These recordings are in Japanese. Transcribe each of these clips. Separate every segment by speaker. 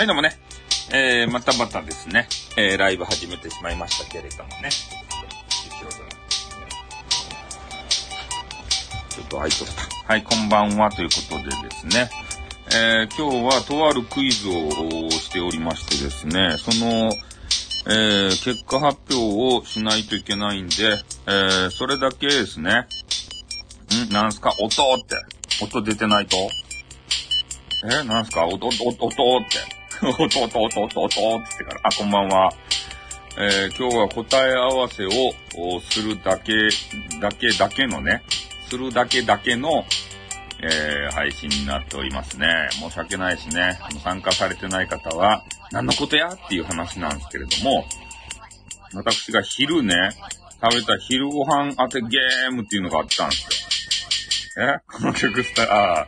Speaker 1: はい、どうもね。えー、またまたですね、えー、ライブ始めてしまいましたけれどもね。ちょっと入っとった。はい、こんばんはということでですね。えー、今日はとあるクイズをしておりましてですね、その、えー、結果発表をしないといけないんで、えー、それだけですね。ん？なんすか？音って。音出てないと？え？なんすか？音、音、音って。おとおとおとおとおとってから、あ、こんばんは。えー、今日は答え合わせをするだけ、だけだけのね、するだけだけの、えー、配信になっておりますね。申し訳ないしね。参加されてない方は、何のことやっていう話なんですけれども、私が昼ね、食べた昼ご飯当てゲームっていうのがあったんですよ。えこの曲スタああ、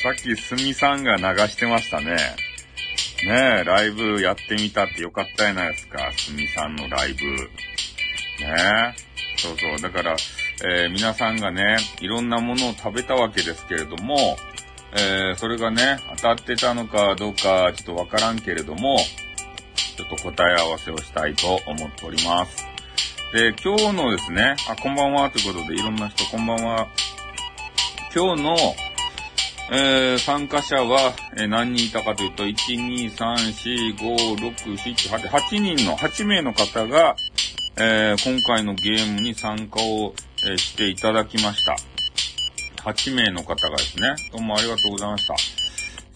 Speaker 1: さっきすみさんが流してましたね。ねえ、ライブやってみたってよかったやないですか。すみさんのライブ。ねえ。そうそう。だから、えー、皆さんがね、いろんなものを食べたわけですけれども、えー、それがね、当たってたのかどうかちょっとわからんけれども、ちょっと答え合わせをしたいと思っております。で、今日のですね、あ、こんばんはということで、いろんな人こんばんは。今日の、えー、参加者は、えー、何人いたかというと、1、2、3、4、5、6、7、8、8人の、8名の方が、えー、今回のゲームに参加を、えしていただきました。8名の方がですね、どうもありがとうございました。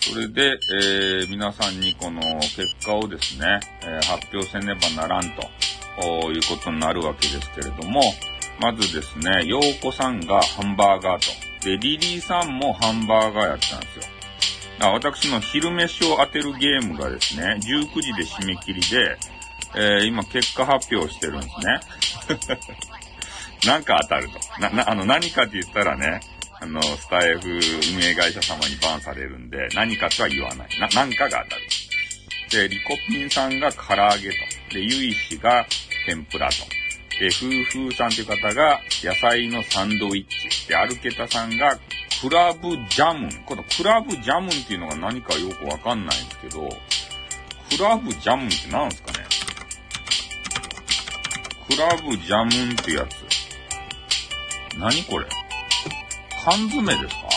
Speaker 1: それで、え皆さんにこの結果をですね、え発表せねばならんということになるわけですけれども、まずですね、ようこさんがハンバーガーと。で、リリーさんもハンバーガーやったんですよ。あ私の昼飯を当てるゲームがですね、19時で締め切りで、えー、今結果発表してるんですね。なんか当たると。な、な、あの、何かって言ったらね、あの、スタイフ運営会社様にバンされるんで、何かとは言わない。な、なんかが当たる。で、リコピンさんが唐揚げと。で、ゆいしが天ぷらと。で、夫婦さんという方が野菜のサンドイッチ。で、アルケタさんがクラブジャムン。このクラブジャムンっていうのが何かよくわかんないんですけど、クラブジャムンって何すかね？クラブジャムンってやつ。何これ？缶詰ですか？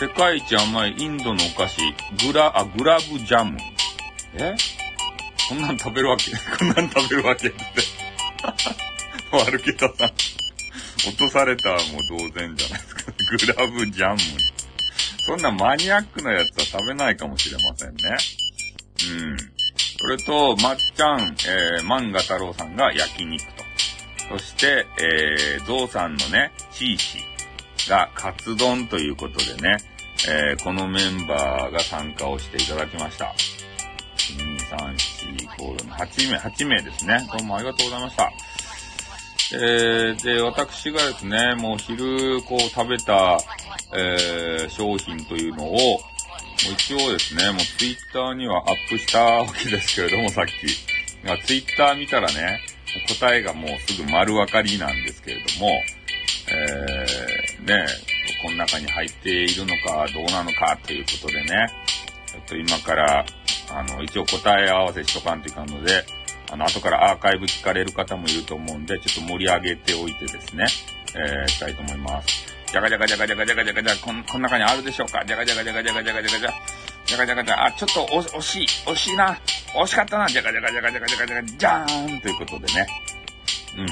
Speaker 1: 世界一甘いインドのお菓子、グラ、あ、グラブジャムン。え？こんなん食べるわけ、こんなん食べるわけって。悪けたさ。落とされたらも同然じゃないですか。グラブジャンム。そんなマニアックなやつは食べないかもしれませんね。うん。それと、まっちゃん、えー、漫画太郎さんが焼肉と。そして、えー、ゾウさんのね、チーシーがカツ丼ということでね、えー、このメンバーが参加をしていただきました。2、3、4、5、6、8名、8名ですね。どうもありがとうございました。えー、で、私がですね、もう昼こう食べた、えー、商品というのを、もう一応ですね、もうツイッターにはアップしたわけですけれども、さっき。ツイッター見たらね、答えがもうすぐ丸分かりなんですけれども、えー、ね、この中に入っているのかどうなのかっていうことでね、ちょっと今から、あの、一応答え合わせしとかんといかんので、あの、後からアーカイブ聞かれる方もいると思うんで、ちょっと盛り上げておいてですね、えー、したいと思います。じゃがじゃがじゃがじゃがじゃがじゃがじゃこん、この中にあるでしょうかじゃがじゃがじゃがじゃがじゃがじゃがじゃ。じゃがじゃがじゃ、あ、ちょっと惜しい、惜しいな、惜しかったな、じゃがじゃがじゃがじゃがじゃがじゃがじゃーんということでね。うん。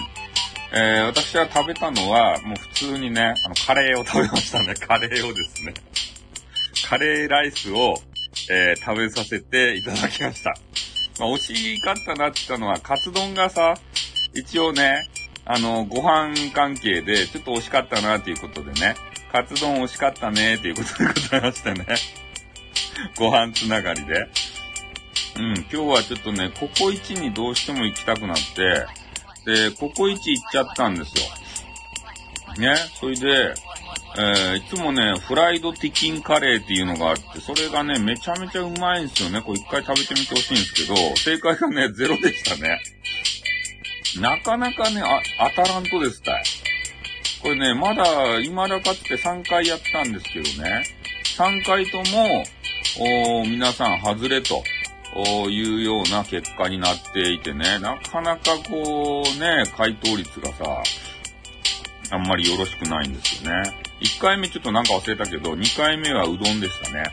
Speaker 1: えー、私は食べたのは、もう普通にね、あの、カレーを食べましたね。カレーをですね。カレーライスを、えー、食べさせていただきました。まあ、惜しかったなって言ったのは、カツ丼がさ、一応ね、あの、ご飯関係で、ちょっと惜しかったなっていうことでね、カツ丼惜しかったねっていうことでございましてね。ご飯つながりで。うん、今日はちょっとね、ココイチにどうしても行きたくなって、で、ココイチ行っちゃったんですよ。ね、それで、えー、いつもね、フライドティキンカレーっていうのがあって、それがね、めちゃめちゃうまいんですよね。これ一回食べてみてほしいんですけど、正解がね、ゼロでしたね。なかなかね、あ、当たらんとですたい。これね、まだ、未だかつて3回やったんですけどね、3回とも、お皆さん外れというような結果になっていてね、なかなかこうね、回答率がさ、あんまりよろしくないんですよね。1回目ちょっとなんか忘れたけど、2回目はうどんでしたね。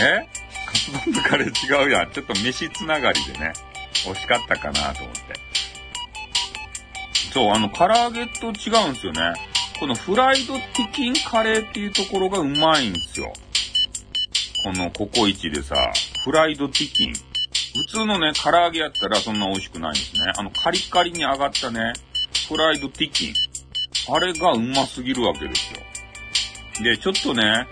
Speaker 1: え？カツ丼とカレー違うやん。ちょっと飯つながりでね、惜しかったかなと思って。そう、あの、唐揚げと違うんですよね。このフライドチキンカレーっていうところがうまいんですよ。このココイチでさ、フライドチキン。普通のね、唐揚げやったらそんな美味しくないんですね。あの、カリカリに揚がったね、フライドチキン。あれがうますぎるわけですよ。で、ちょっとね、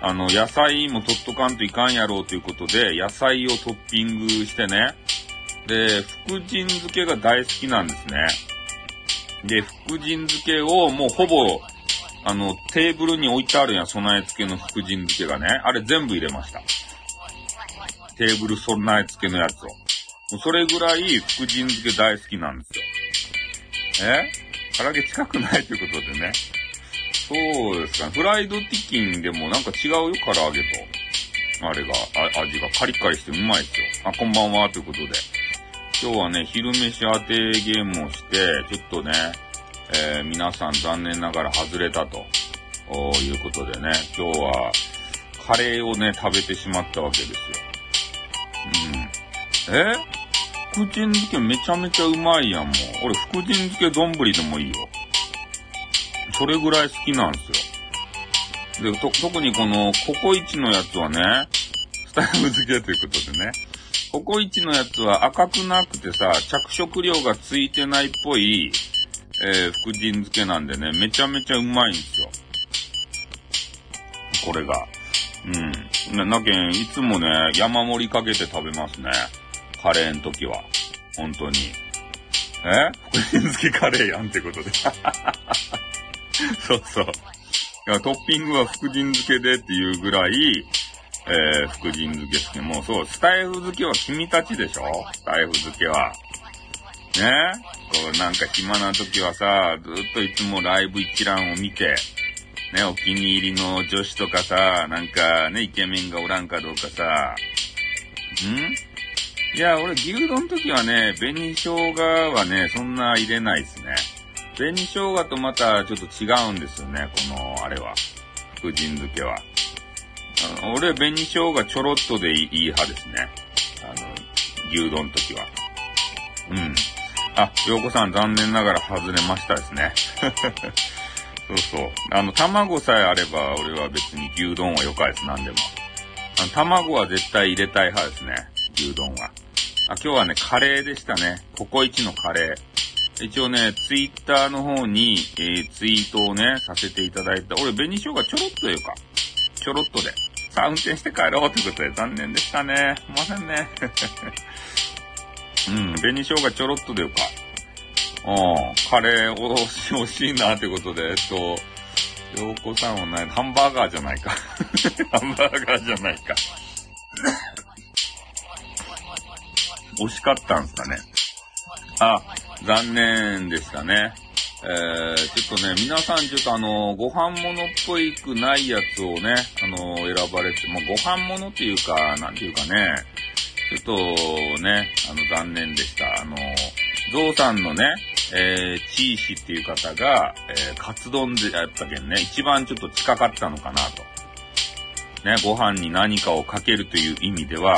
Speaker 1: あの、野菜も取っとかんといかんやろうということで、野菜をトッピングしてね。で、福神漬けが大好きなんですね。で、福神漬けをもうほぼ、あの、テーブルに置いてあるやん、備え付けの福神漬けがね。あれ全部入れました。テーブル備え付けのやつを。それぐらい福神漬け大好きなんですよ。え？唐揚げ近くないということでね。そうですかね。フライドチキンでもなんか違うよ、唐揚げと。あれが、あ味がカリカリしてうまいですよ。あ、こんばんは、ということで。今日はね、昼飯当てゲームをして、ちょっとね、えー、皆さん残念ながら外れたと、いうことでね、今日は、カレーをね、食べてしまったわけですよ。うん。え？福神漬けめちゃめちゃうまいやん、もう。俺、福神漬け丼でもいいよ。それぐらい好きなんですよ。で、と、特にこの、ココイチのやつはね、スタイル漬けということでね、ココイチのやつは赤くなくてさ、着色料がついてないっぽい、えー、福神漬けなんでね、めちゃめちゃうまいんですよ。これが。うん。な、なけん、いつもね、山盛りかけて食べますね。カレーの時は。本当に。え？福神漬けカレーやんってことで。そうそう。いや、トッピングは福神漬けでっていうぐらい、えー、福神漬け好き。もうそう、スタイフ漬けは君たちでしょ？スタイフ漬けは。ね？こう、なんか暇な時はさ、ずっといつもライブ一覧を見て、ね、お気に入りの女子とかさ、なんかね、イケメンがおらんかどうかさ、ん？いや、俺、牛丼の時はね、紅生姜はね、そんな入れないですね。紅生姜とまたちょっと違うんですよね、この、あれは。福神漬けは。あの俺、紅生姜ちょろっとでいい派ですね。あの、牛丼の時は。うん。あ、洋子さん残念ながら外れましたですね。そうそう。あの、卵さえあれば、俺は別に牛丼はよかです、なんでも。あの、卵は絶対入れたい派ですね。牛丼は。あ、今日はね、カレーでしたね。ココイチのカレー。一応ね、ツイッターの方に、えー、ツイートをね、させていただいた。俺、紅生姜ちょろっというか、ちょろっとで。さあ、運転して帰ろうということで、残念でしたね。すいませんね。うん、紅生姜ちょろっとでよか。うん、カレー惜し惜しいなということで、えっと、洋子さんはない、ハンバーガーじゃないか。ハンバーガーじゃないか。惜しかったんすかね。あ、残念でしたね。えー、ちょっとね、皆さんちょっとあの、ご飯物っぽいくないやつをね、あの、選ばれて、もうご飯物っていうか、なんていうかね、ちょっとね、あの、残念でした。あの、ゾウさんのね、えー、チーシっていう方が、えー、カツ丼でやったけんね、一番ちょっと近かったのかなと。ね、ご飯に何かをかけるという意味では、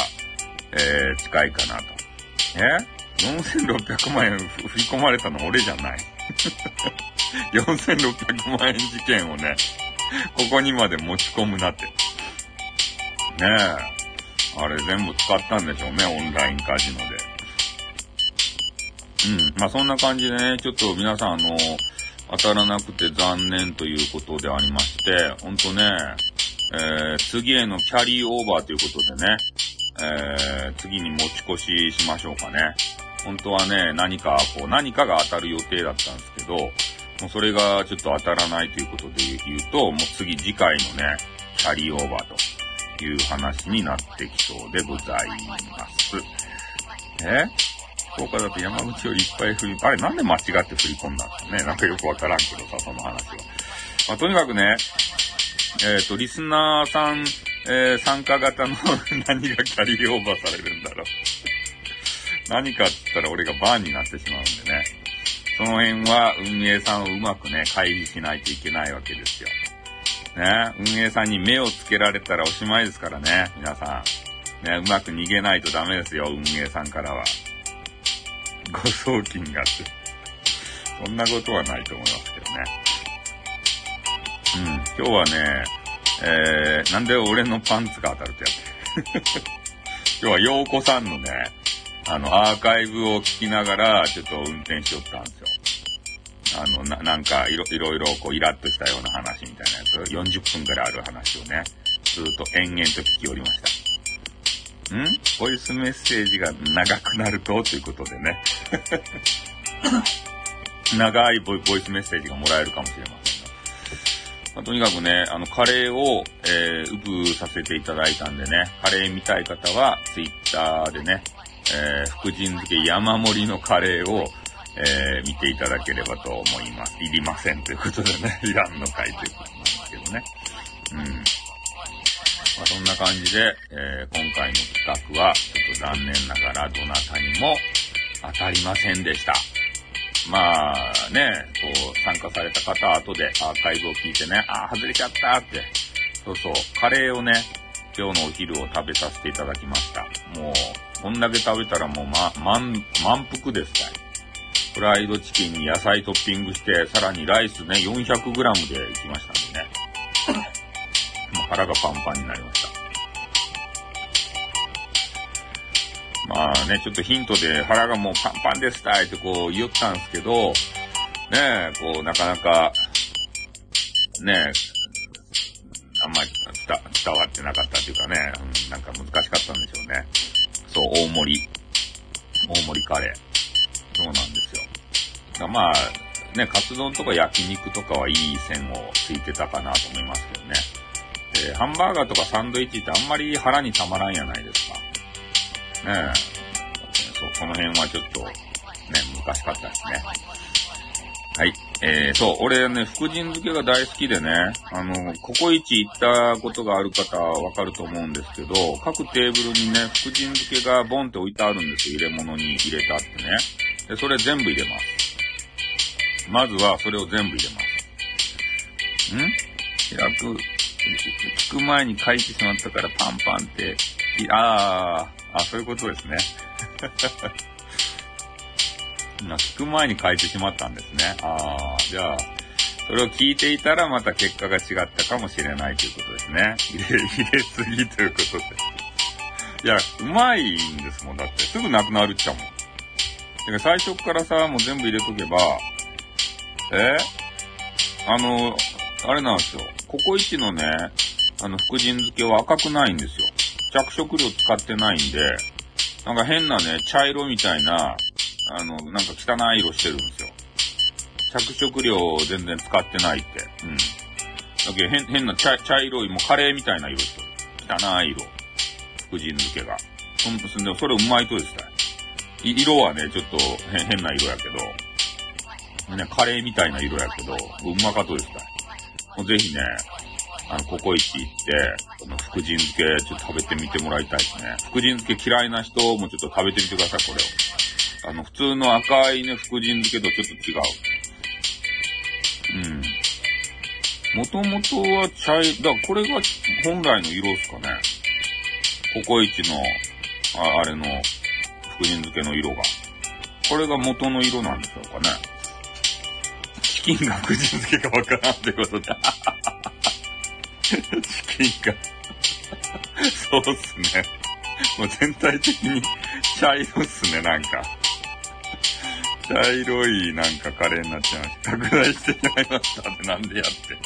Speaker 1: えー、近いかなと。え？4600万円振り込まれたの俺じゃない。4600万円事件をね、ここにまで持ち込むなって。ねえ。あれ全部使ったんでしょうね、オンラインカジノで。うん。まあそんな感じでね、ちょっと皆さんあの、当たらなくて残念ということでありまして、ほんとね、えー、次へのキャリーオーバーということでね、えー、次に持ち越ししましょうかね。本当はね、何か、こう、何かが当たる予定だったんですけど、もうそれがちょっと当たらないということで言うと、もう次次回のね、キャリーオーバーという話になってきそうでございます。え？福岡だと山口よりいっぱい振り、あれなんで間違って振り込んだんですかね？なんかよくわからんけどさ、その話は。まあ、とにかくね、えっ、ー、と、リスナーさん、えー、参加型の 何がキャリーオーバーされるんだろう何かって言ったら俺がバーになってしまうんでね。その辺は運営さんをうまくね、会議しないといけないわけですよ。ね、運営さんに目をつけられたらおしまいですからね、皆さん。ね、うまく逃げないとダメですよ、運営さんからは。ご送金がって。そんなことはないと思いますけどね。うん、今日はね、えー、なんで俺のパンツが当たるってやつ？今日は陽子さんのね、あの、アーカイブを聞きながら、ちょっと運転しよったんですよ。あの、な、なんか、いろ、いろいろ、こう、イラッとしたような話みたいなやつ、40分くらいある話をね、ずっと延々と聞きおりました。ん？ボイスメッセージが長くなると、ということでね。長いボイスメッセージがもらえるかもしれませんが。まあ、とにかくね、あの、カレーを、えー、ウブさせていただいたんでね、カレー見たい方は、ツイッターでね、えー、福神漬け山盛りのカレーを、えー、見ていただければと思います。いりませんということでね、いらんのかいということなんですけどね。うん。まあ、そんな感じで、えー、今回の企画は、ちょっと残念ながらどなたにも当たりませんでした。まあね、こう、参加された方は後でアーカイブを聞いてね、ああ、外れちゃったって。そうそう、カレーをね、今日のお昼を食べさせていただきました。もう、こんだけ食べたらもうま、満、満腹ですかい。フライドチキンに野菜トッピングして、さらにライスね、400g でいきましたんでね。もう腹がパンパンになりました。まあね、ちょっとヒントで腹がもうパンパンですたいってこう言ったんですけど、ねこうなかなか、ねあんまり伝わってなかったっていうかね、うん、なんか難しかったんでしょうね。そう、大盛り。大盛りカレー。そうなんですよ。まあ、ね、カツ丼とか焼肉とかはいい線をついてたかなと思いますけどね。えー、ハンバーガーとかサンドイッチってあんまり腹にたまらんやないですか。ねえ。そう、この辺はちょっと、ね、難しかったですね。はい。えー、そう、俺ね、福神漬けが大好きでね、あの、ココイチ行ったことがある方はわかると思うんですけど、各テーブルにね、福神漬けがボンって置いてあるんですよ。入れ物に入れたってね。で、それ全部入れます。まずはそれを全部入れます。ん？開く、聞く前に書いてしまったからパンパンって、あー、あ、そういうことですね。今聞く前に変えてしまったんですね。ああ、じゃあ、それを聞いていたらまた結果が違ったかもしれないということですね。入れ、入れすぎということで。いや、うまいんですもん。だって、すぐなくなるっちゃもん。だから最初からさ、もう全部入れとけば、え？あの、あれなんですよ。ココイチのね、あの、福神漬けは赤くないんですよ。着色料使ってないんで、なんか変なね、茶色みたいな、あの、なんか汚い色してるんですよ。着色料を全然使ってないって。うん。だけど変、変な茶茶色い、もうカレーみたいな色してる。汚い色。福神漬けが。そんそんでそれうまいとですね。色はね、ちょっと変な色やけど、ね、カレーみたいな色やけど、うまかとですね。もうぜひね、あの、ココイチ行って、この福神漬けちょっと食べてみてもらいたいですね。福神漬け嫌いな人もちょっと食べてみてください、これを。あの、普通の赤いね、福神漬けとちょっと違う。うん。もともとは茶い、だこれが本来の色ですかね。ココイチの、ああれの、福神漬けの色が。これが元の色なんでしょうかね。チキンが福神漬けかわからんってことで。チキンがそうっすね。もう全体的に茶色っすね、なんか。茶色いなんかカレーになっちゃいました。拡大してしまいましたってなんでやって。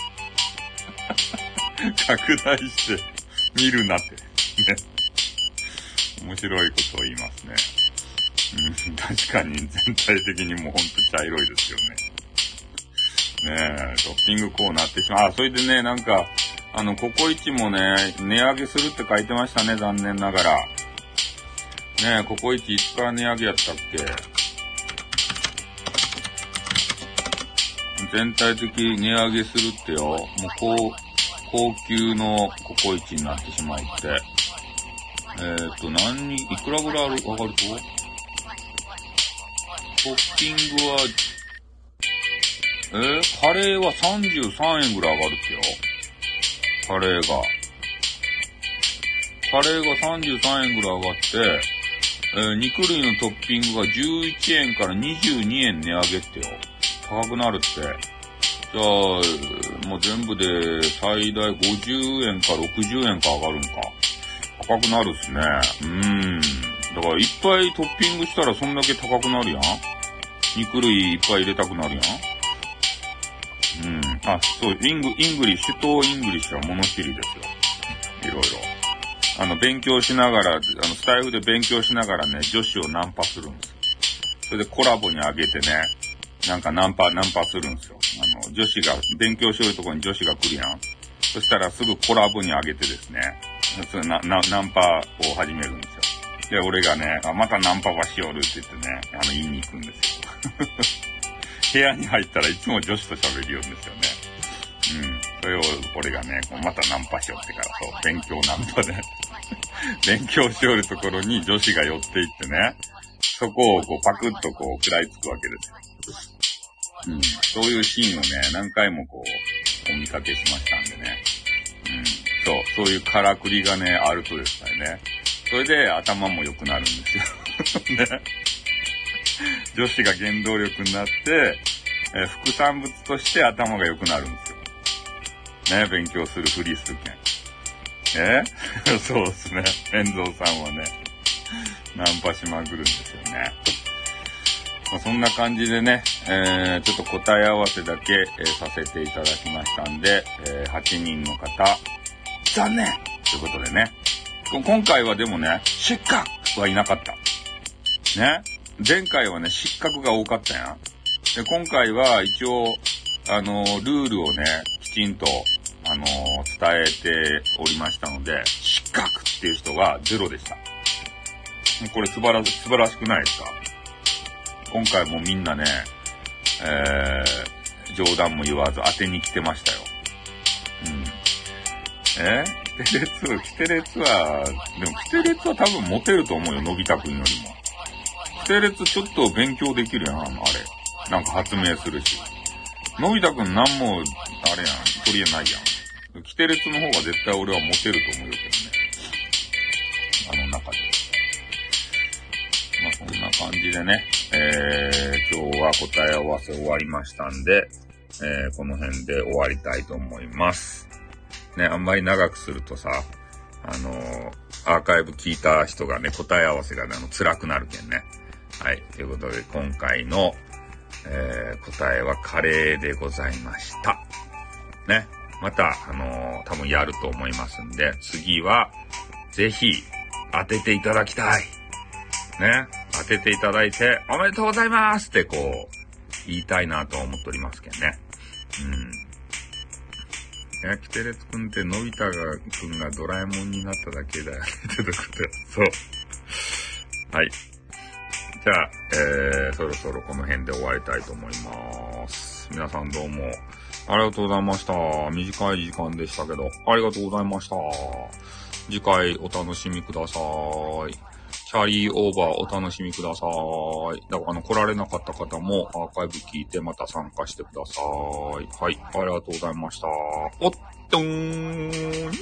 Speaker 1: 拡大して見るなって。ね。面白いことを言いますね。うん、確かに全体的にもうほんと茶色いですよね。ねえ、トッピングこうなってしまう。あ、それでね、なんか、あの、ココイチもね、値上げするって書いてましたね、残念ながら。ねえ、ココイチいつから値上げやったっけ？全体的に値上げするってよ。もうこう、高級のココイチになってしまって、えっ、ー、と、何に、いくらぐらいある、わかると？トッピングは、えー、カレーは33円ぐらい上がるってよ。カレーが。カレーが33円ぐらい上がって、えー、肉類のトッピングが11円から22円値上げってよ。高くなるって。じゃあ、もう全部で最大50円か60円か上がるんか。高くなるっすね。うーん。だからいっぱいトッピングしたらそんだけ高くなるやん。肉類いっぱい入れたくなるやん。うん。あ、そう、イング、イングリッシュとイングリッシュは物知りですよ。いろいろ。あの、勉強しながら、あの、スタエフで勉強しながらね、女子をナンパするんですよ。それでコラボにあげてね、なんかナンパ、ナンパするんですよ。あの、女子が、勉強しようとこに女子が来るやん。そしたらすぐコラボにあげてですね、それな、な、ナンパを始めるんですよ。で、俺がね、あ、またナンパはしよるって言ってね、あの、言いに行くんですよ。部屋に入ったらいつも女子と喋るようんですよね。うん。それを俺がね、こうまたナンパしよってから、そう、勉強ナンパで 勉強しよるところに女子が寄っていってね、そこをこうパクッとこう食らいつくわけですよ。うん。そういうシーンをね、何回もこう、お見かけしましたんでね。うん。そう、そういうからくりがね、あるとですね。それで頭も良くなるんですよ。ね。女子が原動力になって、えー、副産物として頭が良くなるんですよ。ね、勉強するふりするけん。え？そうですね。遠藤さんはね、ナンパしまくるんですよね。まあ、そんな感じでね、えー、ちょっと答え合わせだけ、えー、させていただきましたんで、えー、8人の方、残念ということでね。今回はでもね、失格はいなかった。ね。前回はね、失格が多かったやん。で、今回は一応、あの、ルールをね、きちんと、あの、伝えておりましたので、失格っていう人がゼロでした。これ素晴らし、素晴らしくないですか？今回もみんなね、えー、冗談も言わず当てに来てましたよ。うん。え？キテレツ、キテレツは、でもキテレツは多分モテると思うよ、のび太くんよりも。キテレツちょっと勉強できるやん、あ、れ。なんか発明するし。のび太くんなんも、あれやん、取り柄ないやん。キテレツの方が絶対俺はモテると思うけどね。あの中で。まあそんな感じでね、えー、今日は答え合わせ終わりましたんで、えー、この辺で終わりたいと思います。ね、あんまり長くするとさ、あのー、アーカイブ聞いた人がね、答え合わせがね、あの、辛くなるけんね。はい。ということで、今回の、えー、答えはカレーでございました。ね。また、あのー、多分やると思いますんで、次は、ぜひ、当てていただきたい。ね。当てていただいて、おめでとうございますってこう、言いたいなと思っておりますけどね。うん。ね、キテレツくんってのび太がくんがドラえもんになっただけだよ ってことそう。はい。じゃあ、えー、そろそろこの辺で終わりたいと思います。皆さんどうもありがとうございました。短い時間でしたけど、ありがとうございました。次回お楽しみください。キャリーオーバーお楽しみください。だから、あの、来られなかった方もアーカイブ聞いてまた参加してください。はい、ありがとうございました。おっとーん